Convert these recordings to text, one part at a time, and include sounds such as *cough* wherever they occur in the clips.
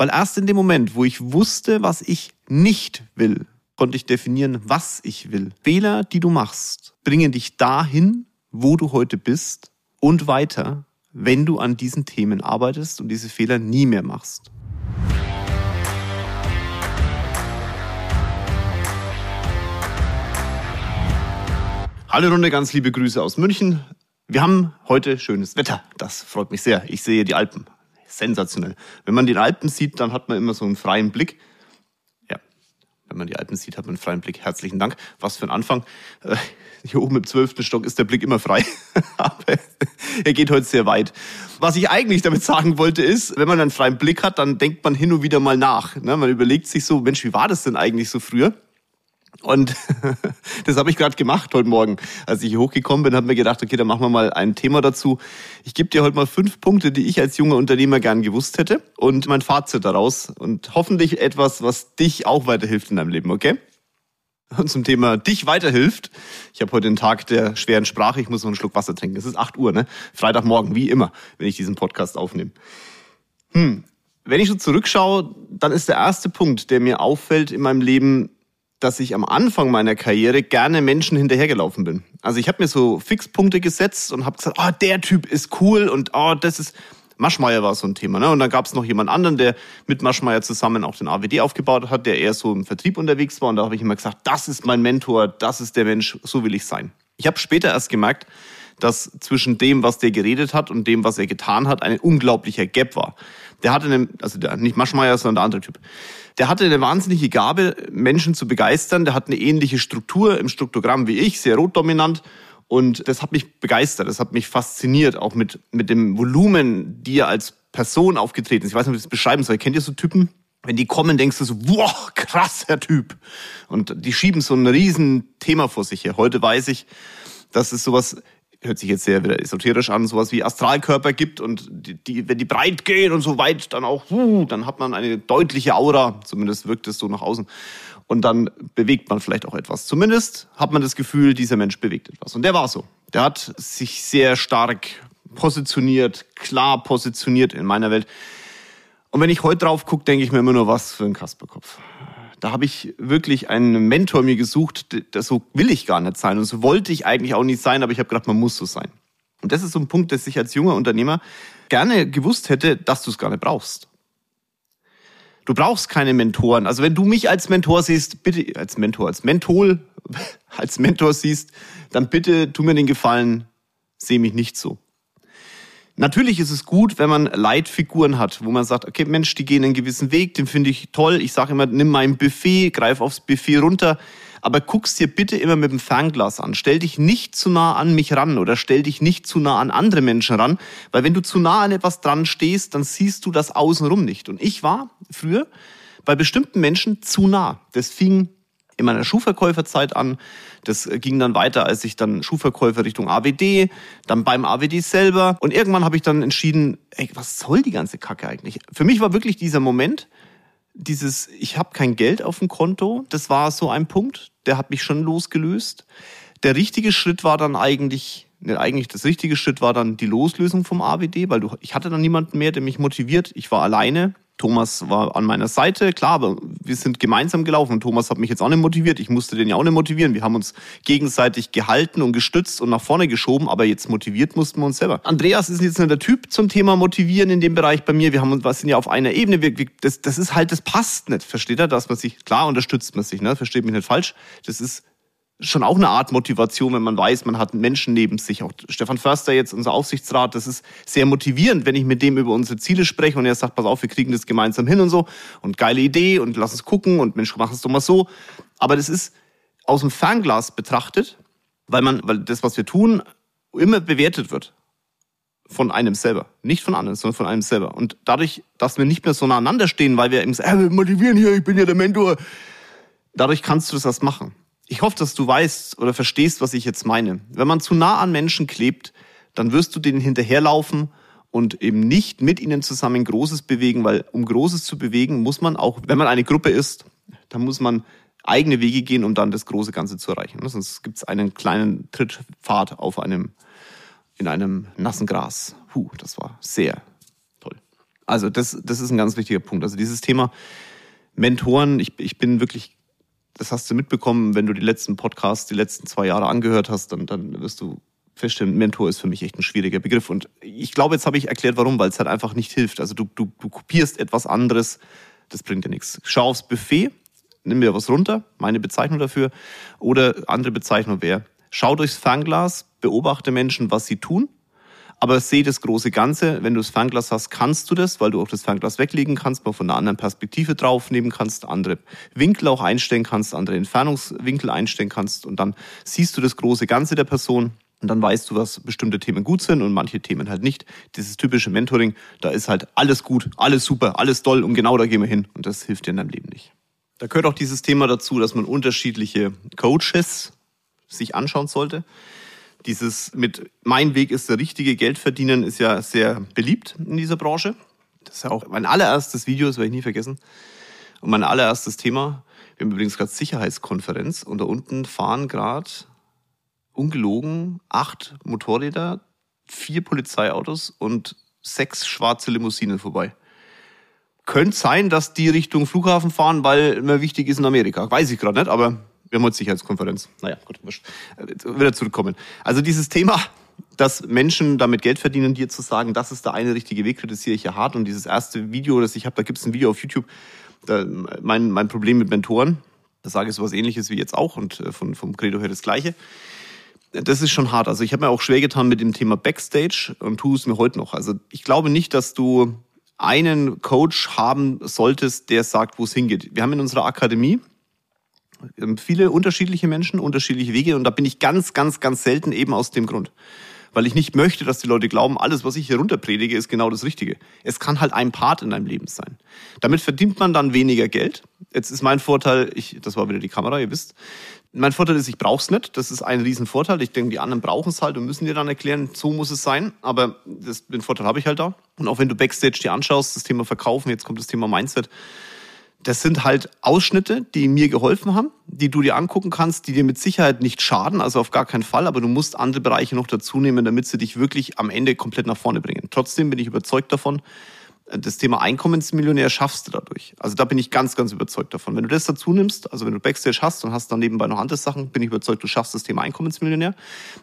Weil erst in dem Moment, wo ich wusste, was ich nicht will, konnte ich definieren, was ich will. Fehler, die du machst, bringen dich dahin, wo du heute bist und weiter, wenn du an diesen Themen arbeitest und diese Fehler nie mehr machst. Hallo Runde, ganz liebe Grüße aus München. Wir haben heute schönes Wetter. Das freut mich sehr. Ich sehe die Alpen. Sensationell. Wenn man die Alpen sieht, dann hat man immer so einen freien Blick. Ja, wenn man die Alpen sieht, hat man einen freien Blick. Herzlichen Dank. Was für ein Anfang. Äh, hier oben im zwölften Stock ist der Blick immer frei. *laughs* Aber er geht heute sehr weit. Was ich eigentlich damit sagen wollte ist, wenn man einen freien Blick hat, dann denkt man hin und wieder mal nach. Ne? Man überlegt sich so, Mensch, wie war das denn eigentlich so früher? Und *laughs* das habe ich gerade gemacht heute Morgen. Als ich hier hochgekommen bin, habe mir gedacht, okay, dann machen wir mal ein Thema dazu. Ich gebe dir heute mal fünf Punkte, die ich als junger Unternehmer gern gewusst hätte und mein Fazit daraus und hoffentlich etwas, was dich auch weiterhilft in deinem Leben, okay? Und zum Thema dich weiterhilft. Ich habe heute den Tag der schweren Sprache. Ich muss noch einen Schluck Wasser trinken. Es ist 8 Uhr, ne? Freitagmorgen, wie immer, wenn ich diesen Podcast aufnehme. Hm. Wenn ich so zurückschaue, dann ist der erste Punkt, der mir auffällt in meinem Leben, dass ich am Anfang meiner Karriere gerne Menschen hinterhergelaufen bin. Also ich habe mir so Fixpunkte gesetzt und habe gesagt, oh, der Typ ist cool und oh, das ist Maschmeyer war so ein Thema. Ne? Und dann gab es noch jemand anderen, der mit Maschmeyer zusammen auch den AWD aufgebaut hat, der eher so im Vertrieb unterwegs war. Und da habe ich immer gesagt, das ist mein Mentor, das ist der Mensch, so will ich sein. Ich habe später erst gemerkt, dass zwischen dem, was der geredet hat und dem, was er getan hat, ein unglaublicher Gap war. Der hatte einen, also der, nicht Maschmeyer, sondern der andere Typ der hatte eine wahnsinnige Gabe, Menschen zu begeistern. Der hat eine ähnliche Struktur im Struktogramm wie ich, sehr rotdominant. Und das hat mich begeistert, das hat mich fasziniert, auch mit, mit dem Volumen, die er als Person aufgetreten ist. Ich weiß nicht, wie ich das beschreiben soll. Kennt ihr so Typen? Wenn die kommen, denkst du so, boah, krasser Typ. Und die schieben so ein riesen Thema vor sich her. Heute weiß ich, dass es sowas hört sich jetzt sehr wieder esoterisch an, sowas wie Astralkörper gibt und die, die, wenn die breit gehen und so weit, dann auch, uh, dann hat man eine deutliche Aura, zumindest wirkt es so nach außen. Und dann bewegt man vielleicht auch etwas. Zumindest hat man das Gefühl, dieser Mensch bewegt etwas. Und der war so. Der hat sich sehr stark positioniert, klar positioniert in meiner Welt. Und wenn ich heute drauf gucke, denke ich mir immer nur, was für ein Kasperkopf. Da habe ich wirklich einen Mentor mir gesucht, das so will ich gar nicht sein und so wollte ich eigentlich auch nicht sein, aber ich habe gedacht, man muss so sein. Und das ist so ein Punkt, dass ich als junger Unternehmer gerne gewusst hätte, dass du es gar nicht brauchst. Du brauchst keine Mentoren. Also wenn du mich als Mentor siehst, bitte als Mentor, als Mentor, *laughs* als Mentor siehst, dann bitte tu mir den Gefallen, seh mich nicht so. Natürlich ist es gut, wenn man Leitfiguren hat, wo man sagt, okay, Mensch, die gehen einen gewissen Weg, den finde ich toll. Ich sage immer, nimm mein Buffet, greif aufs Buffet runter. Aber guck's dir bitte immer mit dem Fernglas an. Stell dich nicht zu nah an mich ran oder stell dich nicht zu nah an andere Menschen ran, weil wenn du zu nah an etwas dran stehst, dann siehst du das außenrum nicht. Und ich war früher bei bestimmten Menschen zu nah. Das fing in meiner Schuhverkäuferzeit an. Das äh, ging dann weiter, als ich dann Schuhverkäufer Richtung AWD, dann beim AWD selber. Und irgendwann habe ich dann entschieden, ey, was soll die ganze Kacke eigentlich? Für mich war wirklich dieser Moment, dieses, ich habe kein Geld auf dem Konto, das war so ein Punkt, der hat mich schon losgelöst. Der richtige Schritt war dann eigentlich, ne, eigentlich das richtige Schritt war dann die Loslösung vom AWD, weil du, ich hatte dann niemanden mehr, der mich motiviert. Ich war alleine. Thomas war an meiner Seite, klar, aber wir sind gemeinsam gelaufen. Thomas hat mich jetzt auch nicht motiviert. Ich musste den ja auch nicht motivieren. Wir haben uns gegenseitig gehalten und gestützt und nach vorne geschoben, aber jetzt motiviert mussten wir uns selber. Andreas ist jetzt nicht der Typ zum Thema Motivieren in dem Bereich bei mir. Wir haben uns, wir sind ja auf einer Ebene. Wir, wir, das, das ist halt, das passt nicht. Versteht er, dass man sich, klar unterstützt man sich, ne? Versteht mich nicht falsch. Das ist schon auch eine Art Motivation, wenn man weiß, man hat Menschen neben sich. Auch Stefan Förster jetzt, unser Aufsichtsrat, das ist sehr motivierend, wenn ich mit dem über unsere Ziele spreche und er sagt, pass auf, wir kriegen das gemeinsam hin und so und geile Idee und lass uns gucken und Mensch, mach es doch mal so. Aber das ist aus dem Fernglas betrachtet, weil man, weil das, was wir tun, immer bewertet wird von einem selber. Nicht von anderen, sondern von einem selber. Und dadurch, dass wir nicht mehr so nah aneinander stehen, weil wir eben sagen, äh, wir motivieren hier, ich bin ja der Mentor, dadurch kannst du das erst machen ich hoffe, dass du weißt oder verstehst, was ich jetzt meine. Wenn man zu nah an Menschen klebt, dann wirst du denen hinterherlaufen und eben nicht mit ihnen zusammen Großes bewegen, weil um Großes zu bewegen, muss man auch, wenn man eine Gruppe ist, dann muss man eigene Wege gehen, um dann das große Ganze zu erreichen. Sonst gibt es einen kleinen Trittpfad auf einem, in einem nassen Gras. Puh, das war sehr toll. Also das, das ist ein ganz wichtiger Punkt. Also dieses Thema Mentoren, ich, ich bin wirklich, das hast du mitbekommen, wenn du die letzten Podcasts, die letzten zwei Jahre angehört hast, dann, dann wirst du feststellen, Mentor ist für mich echt ein schwieriger Begriff. Und ich glaube, jetzt habe ich erklärt, warum, weil es halt einfach nicht hilft. Also du, du, du kopierst etwas anderes, das bringt dir nichts. Schau aufs Buffet, nimm mir was runter, meine Bezeichnung dafür. Oder andere Bezeichnung wäre, schau durchs Fernglas, beobachte Menschen, was sie tun. Aber sehe das große Ganze. Wenn du das Fernglas hast, kannst du das, weil du auch das Fernglas weglegen kannst, mal von einer anderen Perspektive draufnehmen kannst, andere Winkel auch einstellen kannst, andere Entfernungswinkel einstellen kannst und dann siehst du das große Ganze der Person und dann weißt du, was bestimmte Themen gut sind und manche Themen halt nicht. Dieses typische Mentoring, da ist halt alles gut, alles super, alles toll und genau da gehen wir hin. Und das hilft dir in deinem Leben nicht. Da gehört auch dieses Thema dazu, dass man unterschiedliche Coaches sich anschauen sollte. Dieses mit mein Weg ist der richtige Geld verdienen ist ja sehr beliebt in dieser Branche. Das ist ja auch mein allererstes Video, das werde ich nie vergessen. Und mein allererstes Thema. Wir haben übrigens gerade Sicherheitskonferenz und da unten fahren gerade ungelogen acht Motorräder, vier Polizeiautos und sechs schwarze Limousinen vorbei. Könnte sein, dass die Richtung Flughafen fahren, weil immer wichtig ist in Amerika. Weiß ich gerade nicht, aber wir haben heute Sicherheitskonferenz. Naja, gut, wurscht. Wieder zurückkommen. Also dieses Thema, dass Menschen damit Geld verdienen, dir zu sagen, das ist der eine richtige Weg, kritisiere ich ja hart. Und dieses erste Video, das ich habe, da gibt es ein Video auf YouTube, da, mein, mein Problem mit Mentoren, da sage ich so was ähnliches wie jetzt auch und äh, von, vom Credo her das Gleiche das ist schon hart. Also ich habe mir auch schwer getan mit dem Thema Backstage und tue es mir heute noch. Also ich glaube nicht, dass du einen Coach haben solltest, der sagt, wo es hingeht. Wir haben in unserer Akademie viele unterschiedliche Menschen, unterschiedliche Wege und da bin ich ganz, ganz, ganz selten eben aus dem Grund. Weil ich nicht möchte, dass die Leute glauben, alles, was ich hier runter predige, ist genau das Richtige. Es kann halt ein Part in deinem Leben sein. Damit verdient man dann weniger Geld. Jetzt ist mein Vorteil, ich, das war wieder die Kamera, ihr wisst, mein Vorteil ist, ich brauche es nicht. Das ist ein Riesenvorteil. Ich denke, die anderen brauchen es halt und müssen dir dann erklären, so muss es sein. Aber das, den Vorteil habe ich halt da. Und auch wenn du Backstage dir anschaust, das Thema Verkaufen, jetzt kommt das Thema Mindset. Das sind halt Ausschnitte, die mir geholfen haben, die du dir angucken kannst, die dir mit Sicherheit nicht schaden, also auf gar keinen Fall, aber du musst andere Bereiche noch dazu nehmen, damit sie dich wirklich am Ende komplett nach vorne bringen. Trotzdem bin ich überzeugt davon, das Thema Einkommensmillionär schaffst du dadurch. Also da bin ich ganz, ganz überzeugt davon. Wenn du das dazu nimmst, also wenn du Backstage hast und hast dann nebenbei noch andere Sachen, bin ich überzeugt, du schaffst das Thema Einkommensmillionär.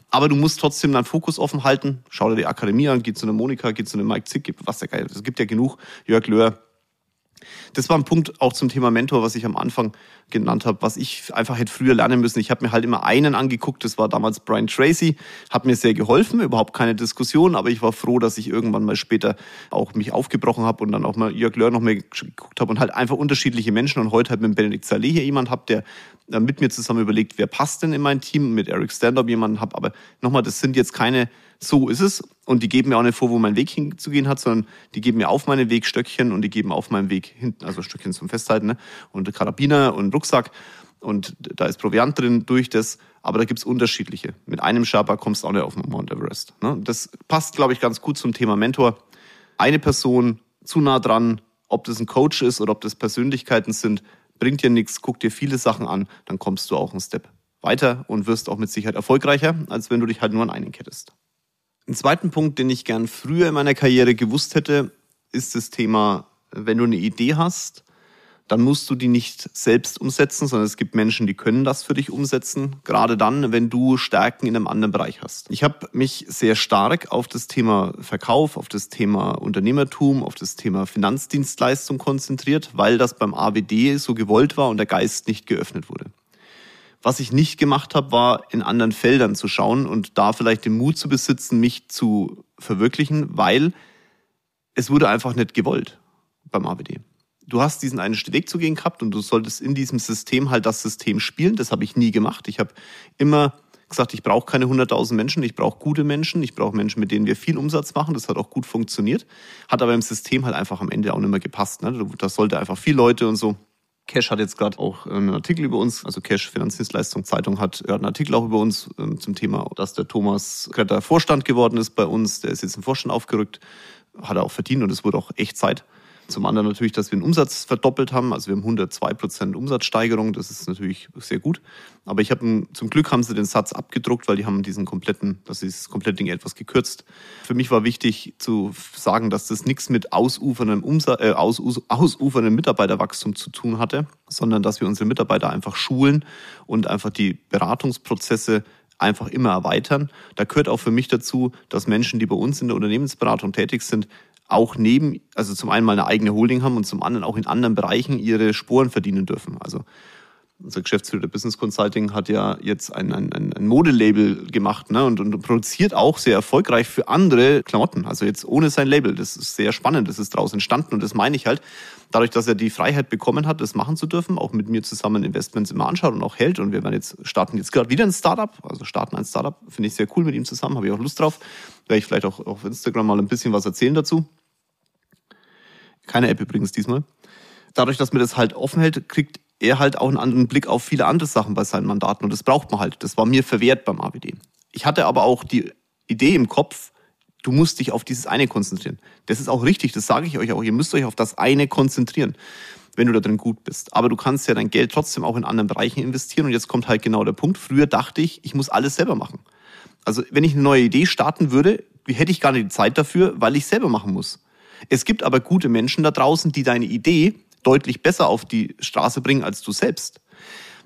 Aber du musst trotzdem deinen Fokus offen halten. Schau dir die Akademie an, geh zu einer Monika, geh zu einem Mike Zick, was der geil. Es gibt ja genug. Jörg Löhr, das war ein Punkt auch zum Thema Mentor, was ich am Anfang genannt habe, was ich einfach hätte früher lernen müssen. Ich habe mir halt immer einen angeguckt, das war damals Brian Tracy, hat mir sehr geholfen, überhaupt keine Diskussion, aber ich war froh, dass ich irgendwann mal später auch mich aufgebrochen habe und dann auch mal Jörg Löhr noch mehr geguckt habe und halt einfach unterschiedliche Menschen und heute halt mit Benedikt Saleh hier jemand habe, der mit mir zusammen überlegt, wer passt denn in mein Team, mit Eric Standup jemanden habe, aber nochmal, das sind jetzt keine so ist es. Und die geben mir auch nicht vor, wo mein Weg hinzugehen hat, sondern die geben mir auf meinen Weg Stöckchen und die geben auf meinem Weg hinten, also Stöckchen zum Festhalten, ne? und Karabiner und Rucksack. Und da ist Proviant drin durch das, aber da gibt's unterschiedliche. Mit einem Sherpa kommst du auch nicht auf den Mount Everest. Ne? Das passt, glaube ich, ganz gut zum Thema Mentor. Eine Person zu nah dran, ob das ein Coach ist oder ob das Persönlichkeiten sind, bringt dir nichts, guck dir viele Sachen an, dann kommst du auch einen Step weiter und wirst auch mit Sicherheit erfolgreicher, als wenn du dich halt nur an einen kettest. Ein zweiten Punkt, den ich gern früher in meiner Karriere gewusst hätte, ist das Thema, wenn du eine Idee hast, dann musst du die nicht selbst umsetzen, sondern es gibt Menschen, die können das für dich umsetzen, gerade dann, wenn du Stärken in einem anderen Bereich hast. Ich habe mich sehr stark auf das Thema Verkauf, auf das Thema Unternehmertum, auf das Thema Finanzdienstleistung konzentriert, weil das beim AWD so gewollt war und der Geist nicht geöffnet wurde. Was ich nicht gemacht habe, war in anderen Feldern zu schauen und da vielleicht den Mut zu besitzen, mich zu verwirklichen, weil es wurde einfach nicht gewollt beim ABD. Du hast diesen einen Weg zu gehen gehabt und du solltest in diesem System halt das System spielen. Das habe ich nie gemacht. Ich habe immer gesagt, ich brauche keine 100.000 Menschen, ich brauche gute Menschen, ich brauche Menschen, mit denen wir viel Umsatz machen. Das hat auch gut funktioniert, hat aber im System halt einfach am Ende auch nicht mehr gepasst. Ne? Das sollte einfach viele Leute und so. Cash hat jetzt gerade auch einen Artikel über uns, also Cash Finanzdienstleistung Zeitung hat, hat einen Artikel auch über uns ähm, zum Thema, dass der Thomas Kretter Vorstand geworden ist bei uns. Der ist jetzt im Vorstand aufgerückt, hat er auch verdient und es wurde auch echt Zeit. Zum anderen natürlich, dass wir den Umsatz verdoppelt haben. Also wir haben 102 Prozent Umsatzsteigerung. Das ist natürlich sehr gut. Aber ich habe zum Glück haben sie den Satz abgedruckt, weil die haben diesen kompletten, das ist das komplette Ding etwas gekürzt. Für mich war wichtig zu sagen, dass das nichts mit ausuferndem Umsatz, äh, aus, ausuferndem Mitarbeiterwachstum zu tun hatte, sondern dass wir unsere Mitarbeiter einfach schulen und einfach die Beratungsprozesse einfach immer erweitern. Da gehört auch für mich dazu, dass Menschen, die bei uns in der Unternehmensberatung tätig sind, auch neben, also zum einen mal eine eigene Holding haben und zum anderen auch in anderen Bereichen ihre Sporen verdienen dürfen. Also unser Geschäftsführer der Business Consulting hat ja jetzt ein, ein, ein Modelabel gemacht ne, und, und produziert auch sehr erfolgreich für andere Klamotten. Also jetzt ohne sein Label. Das ist sehr spannend. Das ist daraus entstanden und das meine ich halt. Dadurch, dass er die Freiheit bekommen hat, das machen zu dürfen, auch mit mir zusammen Investments immer anschaut und auch hält. Und wir werden jetzt starten jetzt gerade wieder ein Startup, also starten ein Startup, finde ich sehr cool mit ihm zusammen, habe ich auch Lust drauf. Werde ich vielleicht auch auf Instagram mal ein bisschen was erzählen dazu. Keine App übrigens diesmal. Dadurch, dass mir das halt offen hält, kriegt er halt auch einen anderen Blick auf viele andere Sachen bei seinen Mandaten und das braucht man halt. Das war mir verwehrt beim AWD. Ich hatte aber auch die Idee im Kopf, du musst dich auf dieses eine konzentrieren. Das ist auch richtig, das sage ich euch auch. Ihr müsst euch auf das eine konzentrieren, wenn du da drin gut bist. Aber du kannst ja dein Geld trotzdem auch in anderen Bereichen investieren und jetzt kommt halt genau der Punkt. Früher dachte ich, ich muss alles selber machen. Also wenn ich eine neue Idee starten würde, hätte ich gar nicht die Zeit dafür, weil ich selber machen muss. Es gibt aber gute Menschen da draußen, die deine Idee deutlich besser auf die Straße bringen als du selbst.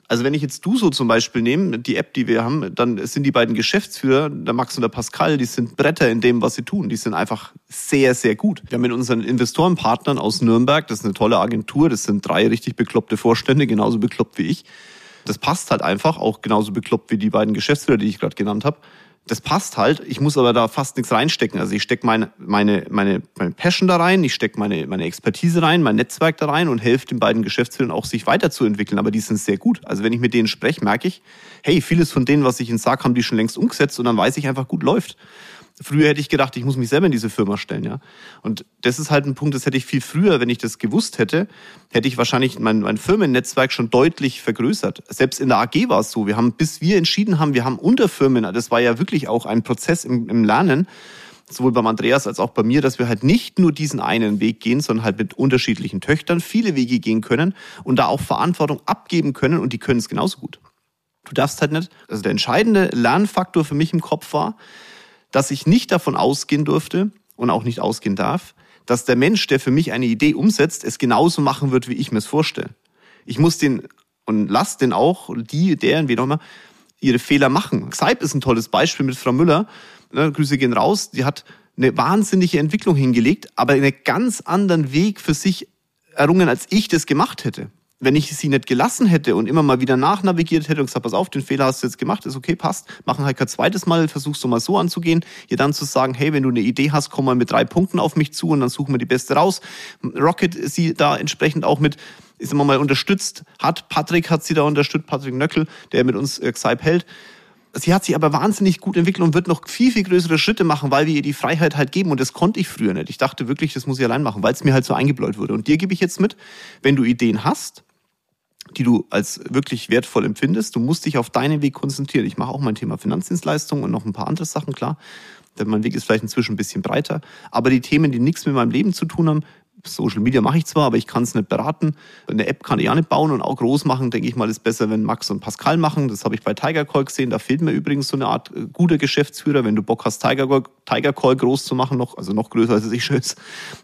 Also wenn ich jetzt du so zum Beispiel nehme, die App, die wir haben, dann sind die beiden Geschäftsführer, der Max und der Pascal, die sind Bretter in dem, was sie tun. Die sind einfach sehr, sehr gut. Wir haben mit unseren Investorenpartnern aus Nürnberg, das ist eine tolle Agentur, das sind drei richtig bekloppte Vorstände, genauso bekloppt wie ich. Das passt halt einfach, auch genauso bekloppt wie die beiden Geschäftsführer, die ich gerade genannt habe das passt halt. Ich muss aber da fast nichts reinstecken. Also ich stecke meine, meine, meine, meine Passion da rein, ich stecke meine, meine Expertise rein, mein Netzwerk da rein und helfe den beiden Geschäftsführern auch, sich weiterzuentwickeln. Aber die sind sehr gut. Also wenn ich mit denen spreche, merke ich, hey, vieles von denen, was ich ihnen sage, haben die schon längst umgesetzt und dann weiß ich einfach, gut läuft. Früher hätte ich gedacht, ich muss mich selber in diese Firma stellen, ja. Und das ist halt ein Punkt, das hätte ich viel früher, wenn ich das gewusst hätte, hätte ich wahrscheinlich mein, mein Firmennetzwerk schon deutlich vergrößert. Selbst in der AG war es so. Wir haben, bis wir entschieden haben, wir haben Unterfirmen, das war ja wirklich auch ein Prozess im, im Lernen, sowohl beim Andreas als auch bei mir, dass wir halt nicht nur diesen einen Weg gehen, sondern halt mit unterschiedlichen Töchtern viele Wege gehen können und da auch Verantwortung abgeben können und die können es genauso gut. Du darfst halt nicht, also der entscheidende Lernfaktor für mich im Kopf war, dass ich nicht davon ausgehen durfte und auch nicht ausgehen darf, dass der Mensch, der für mich eine Idee umsetzt, es genauso machen wird, wie ich mir es vorstelle. Ich muss den und lass den auch, die, deren, wie auch immer, ihre Fehler machen. Xype ist ein tolles Beispiel mit Frau Müller. Ne, Grüße gehen raus. Die hat eine wahnsinnige Entwicklung hingelegt, aber einen ganz anderen Weg für sich errungen, als ich das gemacht hätte wenn ich sie nicht gelassen hätte und immer mal wieder nachnavigiert hätte und gesagt, pass auf, den Fehler hast du jetzt gemacht, ist okay, passt, machen halt kein zweites Mal, versuchst du mal so anzugehen, ihr dann zu sagen, hey, wenn du eine Idee hast, komm mal mit drei Punkten auf mich zu und dann suchen wir die beste raus. Rocket sie da entsprechend auch mit, ist immer mal unterstützt, hat Patrick hat sie da unterstützt, Patrick Nöckel, der mit uns äh, Xype hält. Sie hat sich aber wahnsinnig gut entwickelt und wird noch viel, viel größere Schritte machen, weil wir ihr die Freiheit halt geben. Und das konnte ich früher nicht. Ich dachte wirklich, das muss ich allein machen, weil es mir halt so eingebläut wurde. Und dir gebe ich jetzt mit, wenn du Ideen hast, die du als wirklich wertvoll empfindest. Du musst dich auf deinen Weg konzentrieren. Ich mache auch mein Thema Finanzdienstleistungen und noch ein paar andere Sachen, klar. Denn mein Weg ist vielleicht inzwischen ein bisschen breiter. Aber die Themen, die nichts mit meinem Leben zu tun haben, Social Media mache ich zwar, aber ich kann es nicht beraten. Eine App kann ich auch nicht bauen und auch groß machen, denke ich mal, ist besser, wenn Max und Pascal machen. Das habe ich bei Tiger Call gesehen. Da fehlt mir übrigens so eine Art äh, guter Geschäftsführer, wenn du Bock hast, Tiger Call, Tiger Call groß zu machen, noch, also noch größer als es ich schön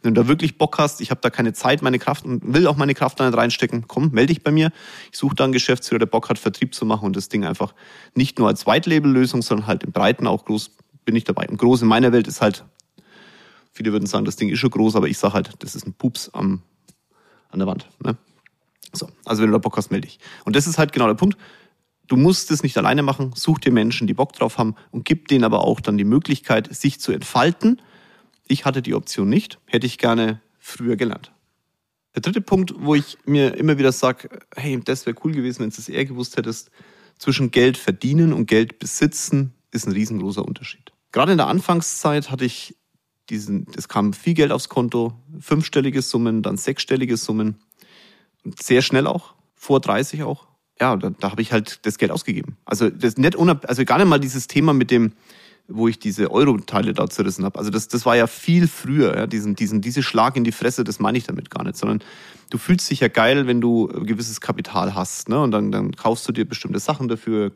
Wenn du da wirklich Bock hast, ich habe da keine Zeit, meine Kraft und will auch meine Kraft da nicht reinstecken, komm, melde dich bei mir. Ich suche da einen Geschäftsführer, der Bock hat, Vertrieb zu machen und das Ding einfach nicht nur als White-Label-Lösung, sondern halt im Breiten auch groß bin ich dabei. Und groß in meiner Welt ist halt Viele würden sagen, das Ding ist schon groß, aber ich sage halt, das ist ein Pups am, an der Wand. Ne? So, also wenn du da Bock hast, melde dich. Und das ist halt genau der Punkt. Du musst es nicht alleine machen, such dir Menschen, die Bock drauf haben und gib denen aber auch dann die Möglichkeit, sich zu entfalten. Ich hatte die Option nicht, hätte ich gerne früher gelernt. Der dritte Punkt, wo ich mir immer wieder sage, hey, das wäre cool gewesen, wenn du es eher gewusst hättest, zwischen Geld verdienen und Geld besitzen ist ein riesengroßer Unterschied. Gerade in der Anfangszeit hatte ich diesen, es kam viel Geld aufs Konto, fünfstellige Summen, dann sechsstellige Summen. Sehr schnell auch, vor 30 auch. Ja, da, da habe ich halt das Geld ausgegeben. Also das nicht unab also gar nicht mal dieses Thema mit dem, wo ich diese Euro-Teile da zerrissen habe. Also das, das war ja viel früher, ja, diesen, diesen, diese Schlag in die Fresse, das meine ich damit gar nicht, sondern du fühlst dich ja geil, wenn du gewisses Kapital hast, ne? Und dann, dann kaufst du dir bestimmte Sachen dafür,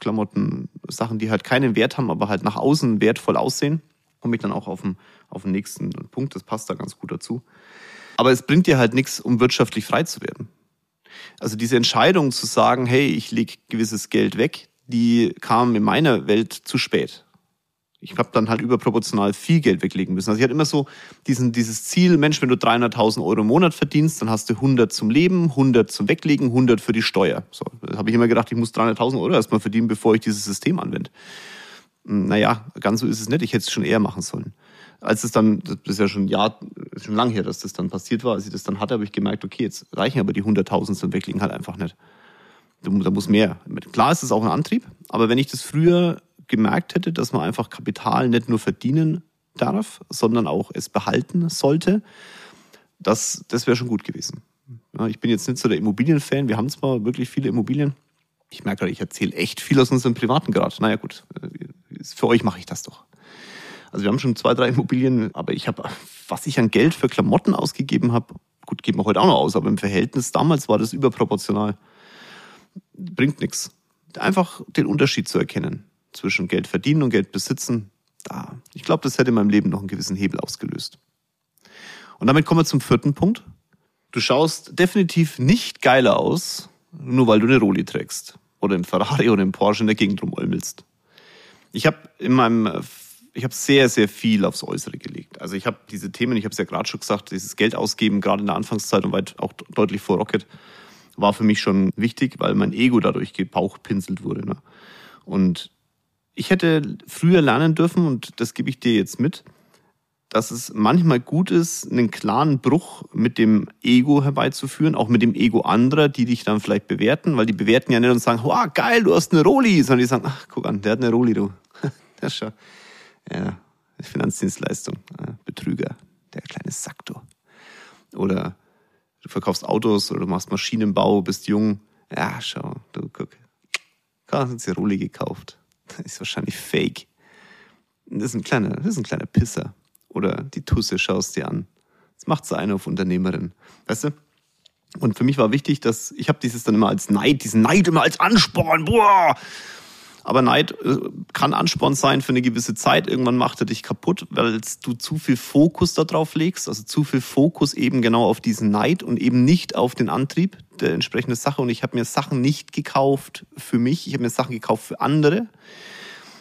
Klamotten, Sachen, die halt keinen Wert haben, aber halt nach außen wertvoll aussehen. Komme ich dann auch auf den, auf den nächsten Punkt, das passt da ganz gut dazu. Aber es bringt dir halt nichts, um wirtschaftlich frei zu werden. Also diese Entscheidung zu sagen, hey, ich lege gewisses Geld weg, die kam in meiner Welt zu spät. Ich habe dann halt überproportional viel Geld weglegen müssen. Also ich hatte immer so diesen, dieses Ziel, Mensch, wenn du 300.000 Euro im Monat verdienst, dann hast du 100 zum Leben, 100 zum Weglegen, 100 für die Steuer. So, habe ich immer gedacht, ich muss 300.000 Euro erstmal verdienen, bevor ich dieses System anwende. Naja, ganz so ist es nicht. Ich hätte es schon eher machen sollen. Als es dann, das ist ja schon ein Jahr, schon lang her, dass das dann passiert war, als ich das dann hatte, habe ich gemerkt, okay, jetzt reichen aber die 100.000 zum Weglegen halt einfach nicht. Da muss mehr. Klar ist es auch ein Antrieb, aber wenn ich das früher gemerkt hätte, dass man einfach Kapital nicht nur verdienen darf, sondern auch es behalten sollte, das, das wäre schon gut gewesen. Ich bin jetzt nicht so der Immobilienfan. Wir haben zwar wirklich viele Immobilien. Ich merke gerade, ich erzähle echt viel aus unserem privaten Grad. Naja gut, für euch mache ich das doch. Also wir haben schon zwei, drei Immobilien, aber ich habe, was ich an Geld für Klamotten ausgegeben habe, gut, geben wir heute auch noch aus, aber im Verhältnis damals war das überproportional. Bringt nichts. Einfach den Unterschied zu erkennen zwischen Geld verdienen und Geld besitzen, da, ich glaube, das hätte in meinem Leben noch einen gewissen Hebel ausgelöst. Und damit kommen wir zum vierten Punkt. Du schaust definitiv nicht geiler aus, nur weil du eine Roli trägst. Oder im Ferrari oder im Porsche in der Gegend rumolmelst. Ich habe in meinem, ich habe sehr, sehr viel aufs Äußere gelegt. Also ich habe diese Themen, ich habe es ja gerade schon gesagt, dieses Geld ausgeben, gerade in der Anfangszeit und weit auch deutlich vor Rocket, war für mich schon wichtig, weil mein Ego dadurch gebauchpinselt wurde. Ne? Und ich hätte früher lernen dürfen, und das gebe ich dir jetzt mit, dass es manchmal gut ist, einen klaren Bruch mit dem Ego herbeizuführen, auch mit dem Ego anderer, die dich dann vielleicht bewerten, weil die bewerten ja nicht und sagen, wow, geil, du hast eine Roli, sondern die sagen, ach, guck an, der hat eine Roli, du. *laughs* Der ist schon, ja, Finanzdienstleistung, Betrüger, der kleine Sack, du. Oder du verkaufst Autos oder du machst Maschinenbau, bist jung. Ja, schau, du, guck. Gerade hat sie Roli gekauft. Das *laughs* ist wahrscheinlich fake. Das ist ein kleiner, das ist ein kleiner Pisser. Oder die Tusse schaust dir an. Das macht so eine auf Unternehmerin. Weißt du? Und für mich war wichtig, dass ich habe dieses dann immer als Neid, diesen Neid immer als Ansporn. Boah! Aber Neid äh, kann Ansporn sein für eine gewisse Zeit. Irgendwann macht er dich kaputt, weil du zu viel Fokus darauf legst. Also zu viel Fokus eben genau auf diesen Neid und eben nicht auf den Antrieb der entsprechenden Sache. Und ich habe mir Sachen nicht gekauft für mich. Ich habe mir Sachen gekauft für andere.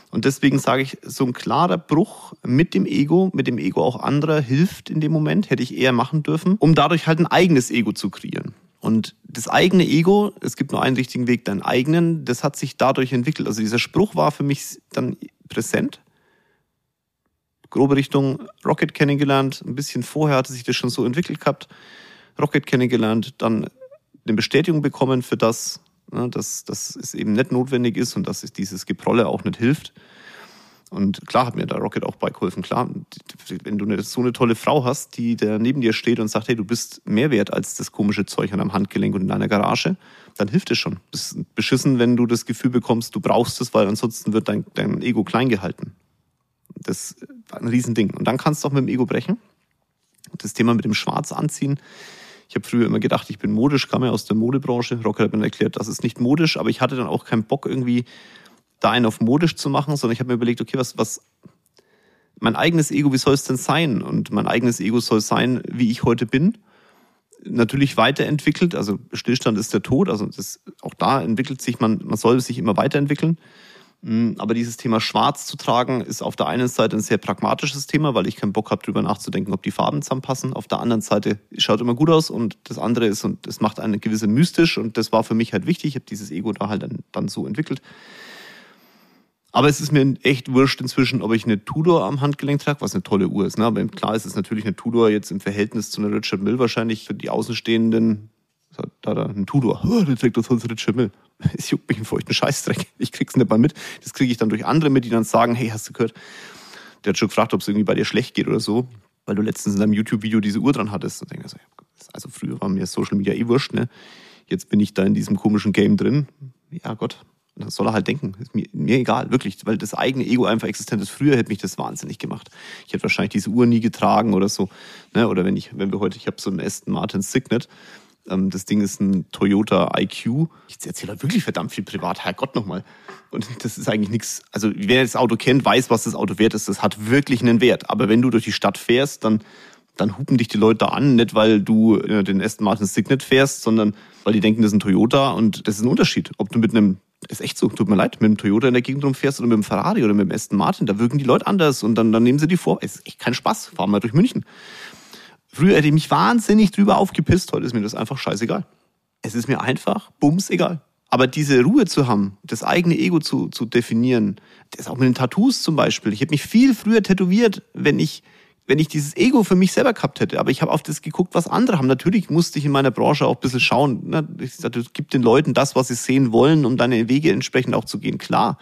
Und deswegen sage ich, so ein klarer Bruch mit dem Ego, mit dem Ego auch anderer hilft in dem Moment, hätte ich eher machen dürfen, um dadurch halt ein eigenes Ego zu kreieren. Und das eigene Ego, es gibt nur einen richtigen Weg, deinen eigenen, das hat sich dadurch entwickelt. Also dieser Spruch war für mich dann präsent. Grobe Richtung Rocket kennengelernt, ein bisschen vorher hatte sich das schon so entwickelt gehabt. Rocket kennengelernt, dann eine Bestätigung bekommen für das, dass, dass es eben nicht notwendig ist und dass es dieses Geprolle auch nicht hilft. Und klar hat mir da Rocket auch beigeholfen. Klar, wenn du eine, so eine tolle Frau hast, die da neben dir steht und sagt, hey, du bist mehr wert als das komische Zeug an deinem Handgelenk und in deiner Garage, dann hilft es schon. Es ist beschissen, wenn du das Gefühl bekommst, du brauchst es, weil ansonsten wird dein, dein Ego klein gehalten. Das war ein Riesending. Und dann kannst du auch mit dem Ego brechen. Das Thema mit dem Schwarz anziehen. Ich habe früher immer gedacht, ich bin modisch, kam ja aus der Modebranche. Rocket hat mir erklärt, das ist nicht modisch, aber ich hatte dann auch keinen Bock irgendwie da einen auf modisch zu machen, sondern ich habe mir überlegt, okay, was, was, mein eigenes Ego, wie soll es denn sein? Und mein eigenes Ego soll sein, wie ich heute bin. Natürlich weiterentwickelt, also Stillstand ist der Tod, also das, auch da entwickelt sich man, man soll sich immer weiterentwickeln. Mm, aber dieses Thema Schwarz zu tragen, ist auf der einen Seite ein sehr pragmatisches Thema, weil ich keinen Bock habe, darüber nachzudenken, ob die Farben zusammenpassen. Auf der anderen Seite schaut immer gut aus und das andere ist, und das macht eine gewisse mystisch und das war für mich halt wichtig. Ich habe dieses Ego da halt dann, dann so entwickelt. Aber es ist mir echt wurscht inzwischen, ob ich eine Tudor am Handgelenk trage, was eine tolle Uhr ist. Ne? Aber klar ist es natürlich eine Tudor jetzt im Verhältnis zu einer Richard Mill wahrscheinlich für die Außenstehenden. Da da ein Tudor, oh, *laughs* der trägt das sonst Richard Mill. *laughs* Es juckt mich einen feuchten Scheißdreck. Ich krieg's nicht mal mit. Das kriege ich dann durch andere mit, die dann sagen, hey, hast du gehört? Der hat schon gefragt, ob es irgendwie bei dir schlecht geht oder so, weil du letztens in deinem YouTube-Video diese Uhr dran hattest. Und denke so, also früher war mir Social Media eh wurscht, ne? Jetzt bin ich da in diesem komischen Game drin. Ja Gott, Das soll er halt denken. Ist mir, mir egal, wirklich, weil das eigene Ego einfach existent ist. Früher hätte mich das wahnsinnig gemacht. Ich hätte wahrscheinlich diese Uhr nie getragen oder so. Ne? Oder wenn ich, wenn wir heute, ich habe so einen Aston Martin Signet. Ähm, das Ding ist ein Toyota IQ. Ich erzähle halt wirklich verdammt viel privat. Herrgott nochmal. Und das ist eigentlich nichts. Also wer das Auto kennt, weiß, was das Auto wert ist. Das hat wirklich einen Wert. Aber wenn du durch die Stadt fährst, dann dann hupen dich die Leute da an, nicht weil du äh, den Aston Martin Signet fährst, sondern weil die denken, das ist ein Toyota und das ist ein Unterschied. Ob du mit einem, ist echt so, tut mir leid, mit einem Toyota in der Gegend rumfährst oder mit einem Ferrari oder mit einem Aston Martin, da wirken die Leute anders und dann, dann nehmen sie die vor. Es ist echt kein Spaß, fahren wir durch München. Früher hätte ich mich wahnsinnig drüber aufgepisst, heute ist mir das einfach scheißegal. Es ist mir einfach, bums, egal. Aber diese Ruhe zu haben, das eigene Ego zu, zu definieren, das auch mit den Tattoos zum Beispiel. Ich hätte mich viel früher tätowiert, wenn ich wenn ich dieses Ego für mich selber gehabt hätte. Aber ich habe auf das geguckt, was andere haben. Natürlich musste ich in meiner Branche auch ein bisschen schauen. Ne? Ich sagte, gib den Leuten das, was sie sehen wollen, um deine Wege entsprechend auch zu gehen. Klar.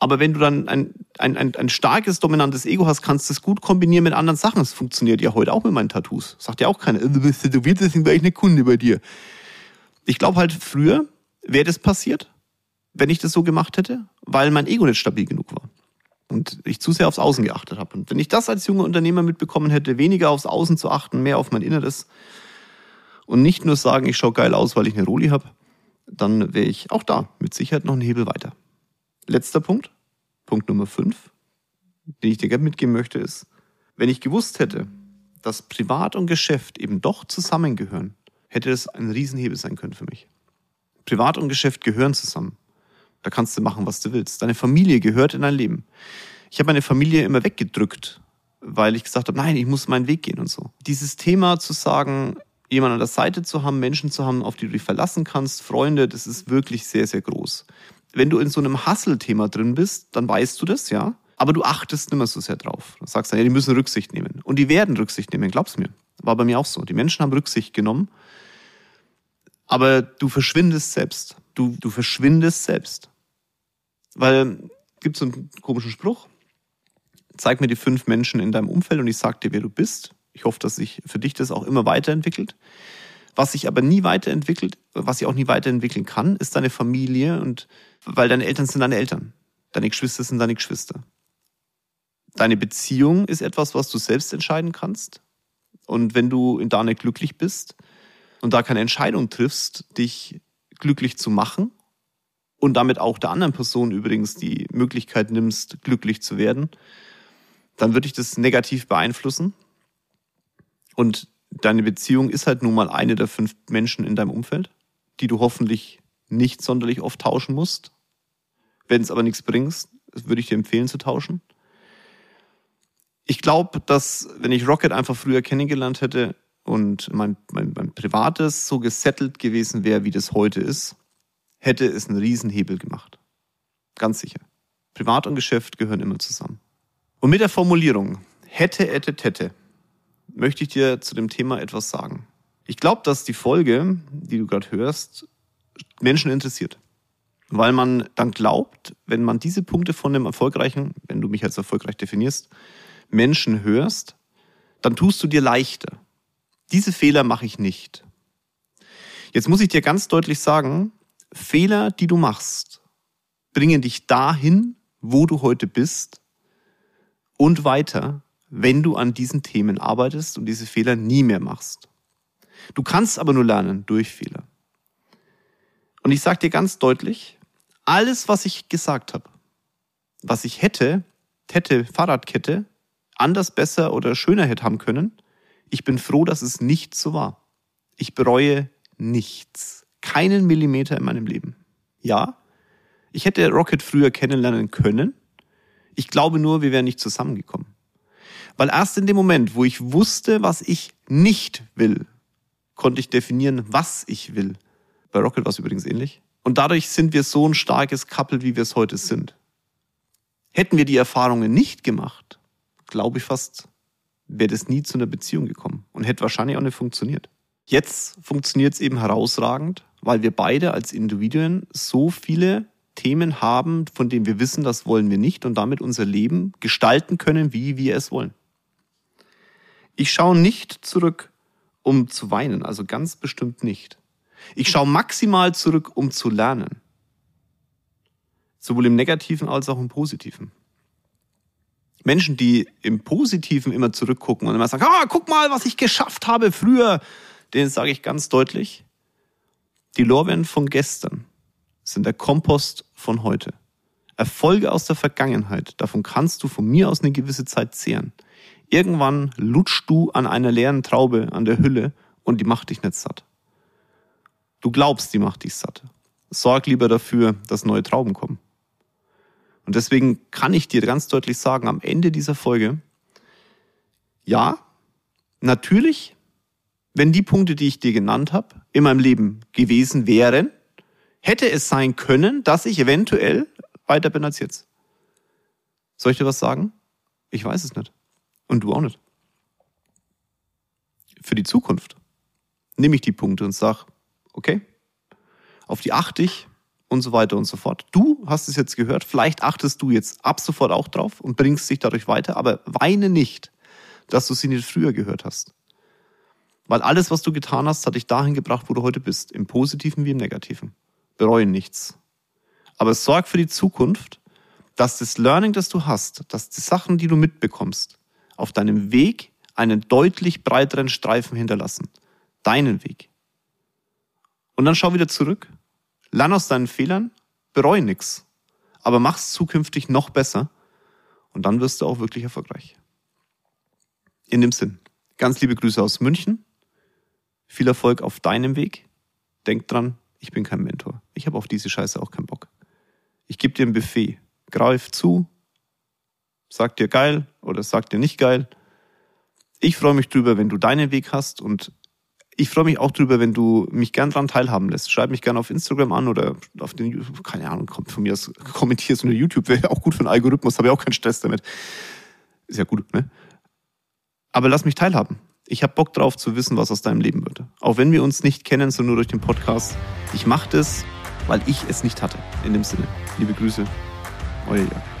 Aber wenn du dann ein, ein, ein, ein starkes, dominantes Ego hast, kannst du es gut kombinieren mit anderen Sachen. Das funktioniert ja heute auch mit meinen Tattoos. Sagt ja auch keiner, du bist tätowiert, deswegen wäre ich eine Kunde bei dir. Ich glaube halt, früher wäre das passiert, wenn ich das so gemacht hätte, weil mein Ego nicht stabil genug war und ich zu sehr aufs Außen geachtet habe. Und wenn ich das als junger Unternehmer mitbekommen hätte, weniger aufs Außen zu achten, mehr auf mein Inneres und nicht nur sagen, ich schaue geil aus, weil ich eine Roli habe, dann wäre ich auch da mit Sicherheit noch einen Hebel weiter. Letzter Punkt, Punkt Nummer fünf, den ich dir gerne mitgeben möchte, ist, wenn ich gewusst hätte, dass Privat und Geschäft eben doch zusammengehören, hätte es ein Riesenhebel sein können für mich. Privat und Geschäft gehören zusammen. Da kannst du machen, was du willst. Deine Familie gehört in dein Leben. Ich habe meine Familie immer weggedrückt, weil ich gesagt habe, nein, ich muss meinen Weg gehen und so. Dieses Thema zu sagen, jemanden an der Seite zu haben, Menschen zu haben, auf die du dich verlassen kannst, Freunde, das ist wirklich sehr, sehr groß. Wenn du in so einem Hustle-Thema drin bist, dann weißt du das, ja. Aber du achtest nicht mehr so sehr drauf. Du sagst dann, ja, die müssen Rücksicht nehmen. Und die werden Rücksicht nehmen, glaub's mir. War bei mir auch so. Die Menschen haben Rücksicht genommen. Aber du verschwindest selbst. Du, du verschwindest selbst. Weil, gibt so einen komischen Spruch. Zeig mir die fünf Menschen in deinem Umfeld und ich sag dir, wer du bist. Ich hoffe, dass sich für dich das auch immer weiterentwickelt. Was sich aber nie weiterentwickelt, was sich auch nie weiterentwickeln kann, ist deine Familie und weil deine Eltern sind deine Eltern. Deine Geschwister sind deine Geschwister. Deine Beziehung ist etwas, was du selbst entscheiden kannst. Und wenn du in da nicht glücklich bist und da keine Entscheidung triffst, dich glücklich zu machen und damit auch der anderen Person übrigens die Möglichkeit nimmst, glücklich zu werden, dann würde ich das negativ beeinflussen. Und deine Beziehung ist halt nun mal eine der fünf Menschen in deinem Umfeld, die du hoffentlich nicht sonderlich oft tauschen musst. Wenn es aber nichts bringt, würde ich dir empfehlen zu tauschen. Ich glaube, dass wenn ich Rocket einfach früher kennengelernt hätte, und mein, mein, mein Privates so gesettelt gewesen wäre, wie das heute ist, hätte es einen Riesenhebel gemacht. Ganz sicher. Privat und Geschäft gehören immer zusammen. Und mit der Formulierung hätte, hätte, hätte, möchte ich dir zu dem Thema etwas sagen. Ich glaube, dass die Folge, die du gerade hörst, Menschen interessiert. Weil man dann glaubt, wenn man diese Punkte von dem erfolgreichen, wenn du mich als erfolgreich definierst, Menschen hörst, dann tust du dir leichter. Diese Fehler mache ich nicht. Jetzt muss ich dir ganz deutlich sagen, Fehler, die du machst, bringen dich dahin, wo du heute bist und weiter, wenn du an diesen Themen arbeitest und diese Fehler nie mehr machst. Du kannst aber nur lernen durch Fehler. Und ich sage dir ganz deutlich, alles, was ich gesagt habe, was ich hätte, hätte Fahrradkette anders, besser oder schöner hätte haben können, ich bin froh, dass es nicht so war. Ich bereue nichts. Keinen Millimeter in meinem Leben. Ja, ich hätte Rocket früher kennenlernen können. Ich glaube nur, wir wären nicht zusammengekommen. Weil erst in dem Moment, wo ich wusste, was ich nicht will, konnte ich definieren, was ich will. Bei Rocket war es übrigens ähnlich. Und dadurch sind wir so ein starkes Couple, wie wir es heute sind. Hätten wir die Erfahrungen nicht gemacht, glaube ich fast, wäre das nie zu einer Beziehung gekommen und hätte wahrscheinlich auch nicht funktioniert. Jetzt funktioniert es eben herausragend, weil wir beide als Individuen so viele Themen haben, von denen wir wissen, das wollen wir nicht und damit unser Leben gestalten können, wie wir es wollen. Ich schaue nicht zurück, um zu weinen, also ganz bestimmt nicht. Ich schaue maximal zurück, um zu lernen. Sowohl im negativen als auch im positiven. Menschen, die im Positiven immer zurückgucken und immer sagen, ah, guck mal, was ich geschafft habe früher, denen sage ich ganz deutlich, die Lorbeeren von gestern sind der Kompost von heute. Erfolge aus der Vergangenheit, davon kannst du von mir aus eine gewisse Zeit zehren. Irgendwann lutschst du an einer leeren Traube an der Hülle und die macht dich nicht satt. Du glaubst, die macht dich satt. Sorg lieber dafür, dass neue Trauben kommen. Und deswegen kann ich dir ganz deutlich sagen, am Ende dieser Folge, ja, natürlich, wenn die Punkte, die ich dir genannt habe, in meinem Leben gewesen wären, hätte es sein können, dass ich eventuell weiter bin als jetzt. Soll ich dir was sagen? Ich weiß es nicht. Und du auch nicht. Für die Zukunft nehme ich die Punkte und sage, okay, auf die achte ich und so weiter und so fort. Du hast es jetzt gehört, vielleicht achtest du jetzt ab sofort auch drauf und bringst dich dadurch weiter, aber weine nicht, dass du sie nicht früher gehört hast. Weil alles, was du getan hast, hat dich dahin gebracht, wo du heute bist, im Positiven wie im Negativen. Bereue nichts. Aber sorg für die Zukunft, dass das Learning, das du hast, dass die Sachen, die du mitbekommst, auf deinem Weg einen deutlich breiteren Streifen hinterlassen. Deinen Weg. Und dann schau wieder zurück, lern aus deinen Fehlern, bereue nichts, aber mach's zukünftig noch besser und dann wirst du auch wirklich erfolgreich. In dem Sinn, ganz liebe Grüße aus München, viel Erfolg auf deinem Weg. Denk dran, ich bin kein Mentor. Ich habe auf diese Scheiße auch keinen Bock. Ich gebe dir ein Buffet. Greif zu, sag dir geil oder sag dir nicht geil. Ich freue mich drüber, wenn du deinen Weg hast und ich freue mich auch drüber, wenn du mich gern dran teilhaben lässt. Schreib mich gerne auf Instagram an oder auf den, keine Ahnung, kommt von mir aus, kommentierst du eine YouTube, wäre auch gut für den Algorithmus, habe ich auch keinen Stress damit. Ist ja gut, ne? Aber lass mich teilhaben. Ich habe Bock drauf zu wissen, was aus deinem Leben wird. Auch wenn wir uns nicht kennen, sondern nur durch den Podcast. Ich mache das, weil ich es nicht hatte. In dem Sinne. Liebe Grüße, euer Jörg.